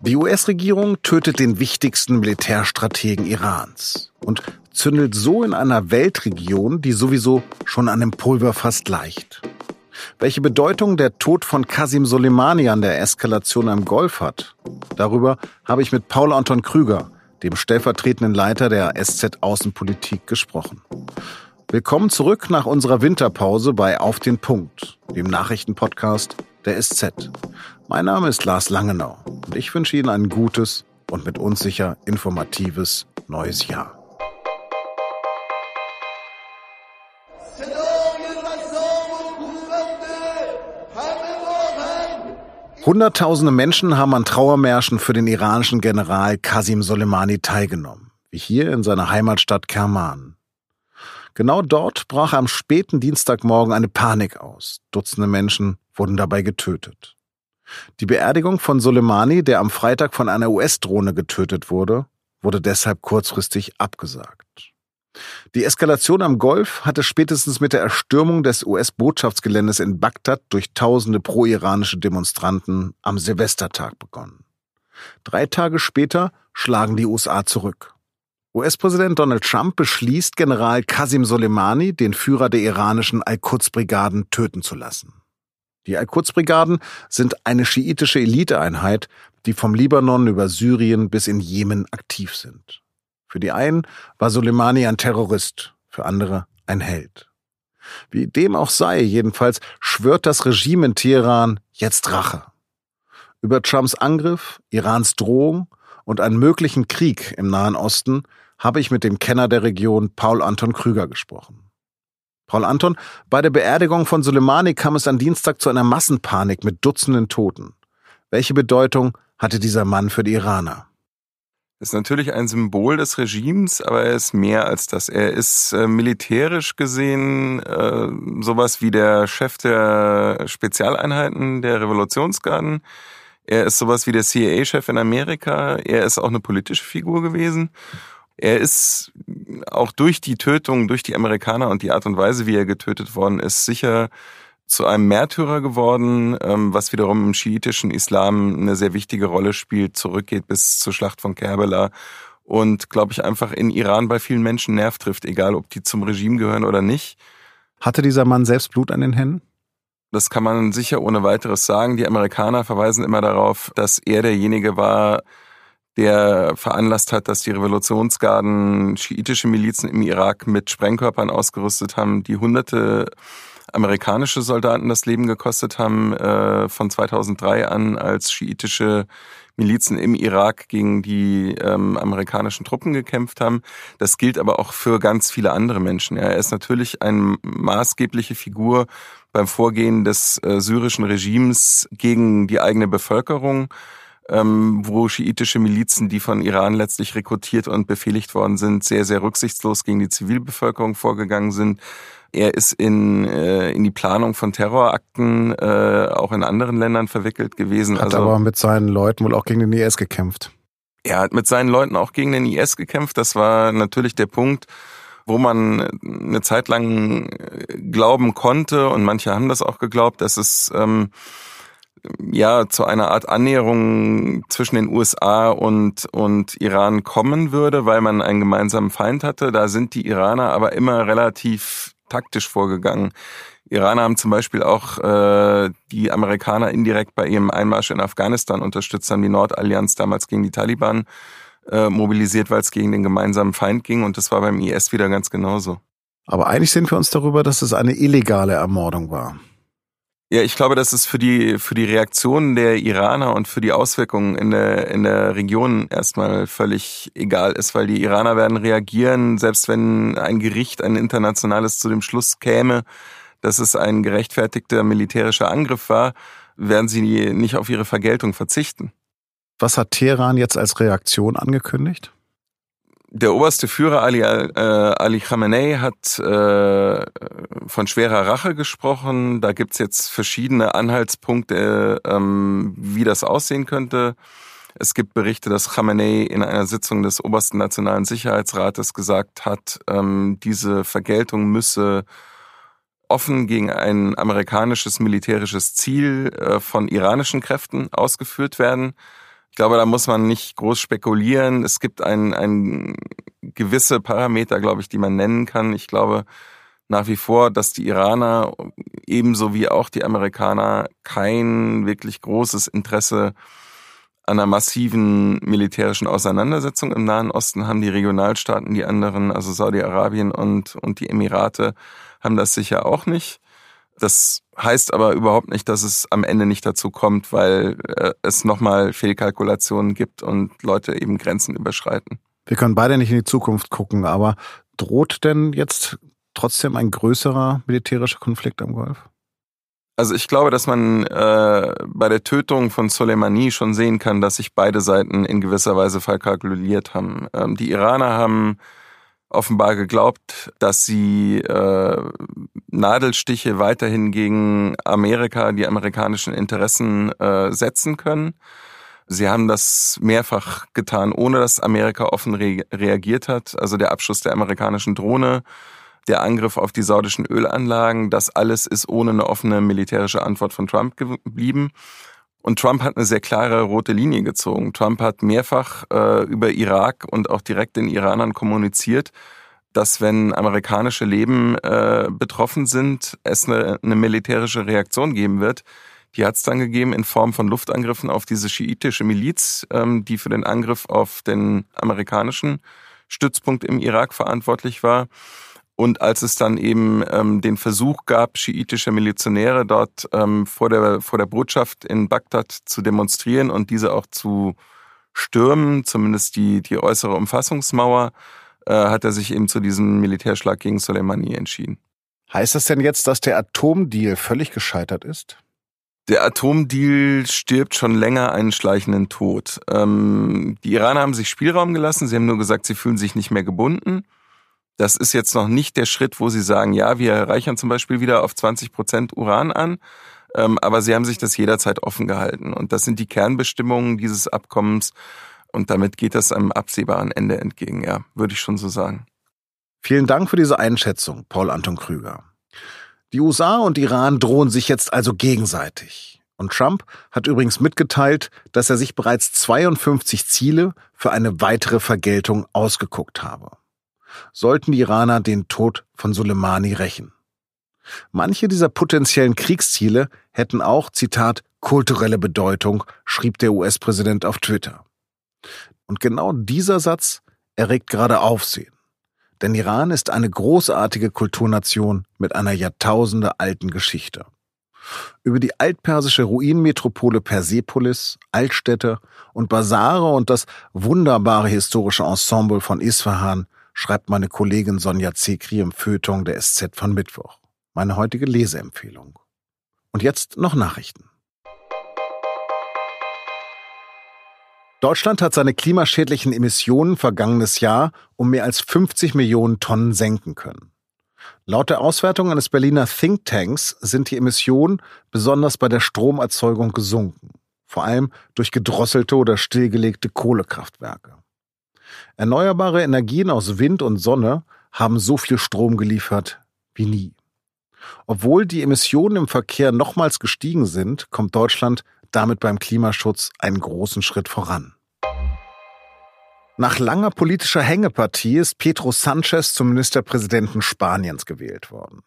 Die US-Regierung tötet den wichtigsten Militärstrategen Irans und zündelt so in einer Weltregion, die sowieso schon an dem Pulver fast leicht. Welche Bedeutung der Tod von Qasim Soleimani an der Eskalation am Golf hat, darüber habe ich mit Paul Anton Krüger, dem stellvertretenden Leiter der SZ Außenpolitik, gesprochen. Willkommen zurück nach unserer Winterpause bei Auf den Punkt, dem Nachrichtenpodcast der SZ. Mein Name ist Lars Langenau und ich wünsche Ihnen ein gutes und mit uns sicher informatives neues Jahr. Hunderttausende Menschen haben an Trauermärschen für den iranischen General Qasim Soleimani teilgenommen, wie hier in seiner Heimatstadt Kerman. Genau dort brach am späten Dienstagmorgen eine Panik aus. Dutzende Menschen wurden dabei getötet. Die Beerdigung von Soleimani, der am Freitag von einer US-Drohne getötet wurde, wurde deshalb kurzfristig abgesagt. Die Eskalation am Golf hatte spätestens mit der Erstürmung des US-Botschaftsgeländes in Bagdad durch tausende pro-iranische Demonstranten am Silvestertag begonnen. Drei Tage später schlagen die USA zurück. US-Präsident Donald Trump beschließt, General Qasim Soleimani, den Führer der iranischen Al-Quds-Brigaden, töten zu lassen. Die Al-Quds-Brigaden sind eine schiitische Eliteeinheit, die vom Libanon über Syrien bis in Jemen aktiv sind. Für die einen war Soleimani ein Terrorist, für andere ein Held. Wie dem auch sei, jedenfalls schwört das Regime in Teheran jetzt Rache. Über Trumps Angriff, Irans Drohung und einen möglichen Krieg im Nahen Osten habe ich mit dem Kenner der Region Paul Anton Krüger gesprochen. Paul Anton, bei der Beerdigung von Soleimani kam es am Dienstag zu einer Massenpanik mit Dutzenden Toten. Welche Bedeutung hatte dieser Mann für die Iraner? ist natürlich ein Symbol des Regimes, aber er ist mehr als das. Er ist äh, militärisch gesehen äh, sowas wie der Chef der Spezialeinheiten der Revolutionsgarden. Er ist sowas wie der CIA-Chef in Amerika. Er ist auch eine politische Figur gewesen. Er ist auch durch die Tötung, durch die Amerikaner und die Art und Weise, wie er getötet worden ist, sicher zu einem Märtyrer geworden, ähm, was wiederum im schiitischen Islam eine sehr wichtige Rolle spielt, zurückgeht bis zur Schlacht von Kerbela und, glaube ich, einfach in Iran bei vielen Menschen Nerv trifft, egal ob die zum Regime gehören oder nicht. Hatte dieser Mann selbst Blut an den Händen? Das kann man sicher ohne weiteres sagen. Die Amerikaner verweisen immer darauf, dass er derjenige war, der veranlasst hat, dass die Revolutionsgarden schiitische Milizen im Irak mit Sprengkörpern ausgerüstet haben, die hunderte amerikanische Soldaten das Leben gekostet haben, äh, von 2003 an, als schiitische Milizen im Irak gegen die ähm, amerikanischen Truppen gekämpft haben. Das gilt aber auch für ganz viele andere Menschen. Ja. Er ist natürlich eine maßgebliche Figur beim Vorgehen des äh, syrischen Regimes gegen die eigene Bevölkerung ähm, wo schiitische Milizen, die von Iran letztlich rekrutiert und befehligt worden sind, sehr, sehr rücksichtslos gegen die Zivilbevölkerung vorgegangen sind. Er ist in, äh, in die Planung von Terrorakten äh, auch in anderen Ländern verwickelt gewesen. Hat also, aber mit seinen Leuten wohl auch gegen den IS gekämpft. Er hat mit seinen Leuten auch gegen den IS gekämpft. Das war natürlich der Punkt, wo man eine Zeit lang glauben konnte, und manche haben das auch geglaubt, dass es ähm, ja zu einer Art Annäherung zwischen den USA und, und Iran kommen würde, weil man einen gemeinsamen Feind hatte. Da sind die Iraner aber immer relativ taktisch vorgegangen. Iraner haben zum Beispiel auch äh, die Amerikaner indirekt bei ihrem Einmarsch in Afghanistan unterstützt, haben die Nordallianz damals gegen die Taliban äh, mobilisiert, weil es gegen den gemeinsamen Feind ging und das war beim IS wieder ganz genauso. Aber eigentlich sind wir uns darüber, dass es eine illegale Ermordung war. Ja, ich glaube, dass es für die, für die Reaktionen der Iraner und für die Auswirkungen in der, in der Region erstmal völlig egal ist, weil die Iraner werden reagieren, selbst wenn ein Gericht, ein internationales zu dem Schluss käme, dass es ein gerechtfertigter militärischer Angriff war, werden sie nicht auf ihre Vergeltung verzichten. Was hat Teheran jetzt als Reaktion angekündigt? der oberste Führer Ali, äh, Ali Khamenei hat äh, von schwerer Rache gesprochen. Da gibt's jetzt verschiedene Anhaltspunkte, ähm, wie das aussehen könnte. Es gibt Berichte, dass Khamenei in einer Sitzung des obersten Nationalen Sicherheitsrates gesagt hat, ähm, diese Vergeltung müsse offen gegen ein amerikanisches militärisches Ziel äh, von iranischen Kräften ausgeführt werden. glaube, da muss man nicht groß spekulieren. Es gibt ein, ein gewisse Parameter, glaube ich, die man nennen kann. Ich glaube nach wie vor, dass die Iraner ebenso wie auch die Amerikaner kein wirklich großes Interesse an einer massiven militärischen Auseinandersetzung im Nahen Osten haben. Die Regionalstaaten, die anderen, also Saudi-Arabien und, und die Emirate, haben das sicher auch nicht. Das heißt aber überhaupt nicht, dass es am Ende nicht dazu kommt, weil äh, es nochmal Fehlkalkulationen gibt und Leute eben Grenzen überschreiten. Wir können beide nicht in die Zukunft gucken, aber droht denn jetzt trotzdem ein größerer militärischer Konflikt am Golf? Also ich glaube, dass man äh, bei der Tötung von Soleimani schon sehen kann, dass sich beide Seiten in gewisser Weise verkalkuliert haben. Ähm, die Iraner haben offenbar geglaubt, dass sie äh, Nadelstiche weiterhin gegen Amerika, die amerikanischen Interessen äh, setzen können. Sie haben das mehrfach getan, ohne dass Amerika offen re reagiert hat. Also der Abschuss der amerikanischen Drohne, der Angriff auf die saudischen Ölanlagen, das alles ist ohne eine offene militärische Antwort von Trump geblieben. Und Trump hat eine sehr klare rote Linie gezogen. Trump hat mehrfach äh, über Irak und auch direkt den Iranern kommuniziert, dass wenn amerikanische Leben äh, betroffen sind, es eine, eine militärische Reaktion geben wird. Die hat es dann gegeben in Form von Luftangriffen auf diese schiitische Miliz, ähm, die für den Angriff auf den amerikanischen Stützpunkt im Irak verantwortlich war. Und als es dann eben ähm, den Versuch gab, schiitische Milizionäre dort ähm, vor, der, vor der Botschaft in Bagdad zu demonstrieren und diese auch zu stürmen, zumindest die, die äußere Umfassungsmauer, äh, hat er sich eben zu diesem Militärschlag gegen Soleimani entschieden. Heißt das denn jetzt, dass der Atomdeal völlig gescheitert ist? Der Atomdeal stirbt schon länger einen schleichenden Tod. Ähm, die Iraner haben sich Spielraum gelassen, sie haben nur gesagt, sie fühlen sich nicht mehr gebunden. Das ist jetzt noch nicht der Schritt, wo Sie sagen, ja, wir reichern zum Beispiel wieder auf 20 Prozent Uran an. Ähm, aber Sie haben sich das jederzeit offen gehalten. Und das sind die Kernbestimmungen dieses Abkommens. Und damit geht das einem absehbaren Ende entgegen, ja, würde ich schon so sagen. Vielen Dank für diese Einschätzung, Paul Anton Krüger. Die USA und Iran drohen sich jetzt also gegenseitig. Und Trump hat übrigens mitgeteilt, dass er sich bereits 52 Ziele für eine weitere Vergeltung ausgeguckt habe sollten die Iraner den Tod von Soleimani rächen. Manche dieser potenziellen Kriegsziele hätten auch, Zitat, kulturelle Bedeutung, schrieb der US-Präsident auf Twitter. Und genau dieser Satz erregt gerade Aufsehen. Denn Iran ist eine großartige Kulturnation mit einer Jahrtausende alten Geschichte. Über die altpersische Ruinmetropole Persepolis, Altstädte und Basare und das wunderbare historische Ensemble von Isfahan schreibt meine Kollegin Sonja Zekri im Feuilleton der SZ von Mittwoch. Meine heutige Leseempfehlung. Und jetzt noch Nachrichten. Deutschland hat seine klimaschädlichen Emissionen vergangenes Jahr um mehr als 50 Millionen Tonnen senken können. Laut der Auswertung eines Berliner Thinktanks sind die Emissionen besonders bei der Stromerzeugung gesunken, vor allem durch gedrosselte oder stillgelegte Kohlekraftwerke. Erneuerbare Energien aus Wind und Sonne haben so viel Strom geliefert wie nie. Obwohl die Emissionen im Verkehr nochmals gestiegen sind, kommt Deutschland damit beim Klimaschutz einen großen Schritt voran. Nach langer politischer Hängepartie ist Pedro Sanchez zum Ministerpräsidenten Spaniens gewählt worden.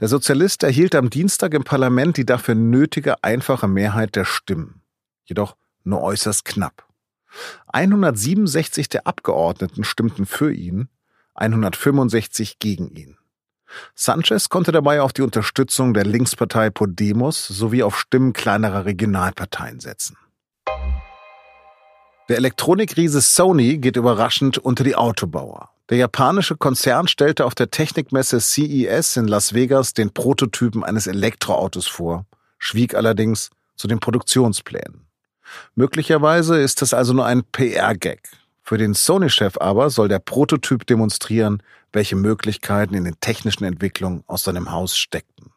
Der Sozialist erhielt am Dienstag im Parlament die dafür nötige einfache Mehrheit der Stimmen, jedoch nur äußerst knapp. 167 der Abgeordneten stimmten für ihn, 165 gegen ihn. Sanchez konnte dabei auf die Unterstützung der Linkspartei Podemos sowie auf Stimmen kleinerer Regionalparteien setzen. Der Elektronikriese Sony geht überraschend unter die Autobauer. Der japanische Konzern stellte auf der Technikmesse CES in Las Vegas den Prototypen eines Elektroautos vor, schwieg allerdings zu den Produktionsplänen. Möglicherweise ist es also nur ein PR-Gag. Für den Sony-Chef aber soll der Prototyp demonstrieren, welche Möglichkeiten in den technischen Entwicklungen aus seinem Haus steckten.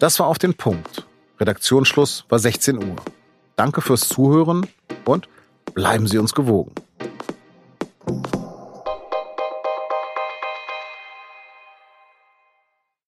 Das war auf den Punkt. Redaktionsschluss war 16 Uhr. Danke fürs Zuhören und bleiben Sie uns gewogen.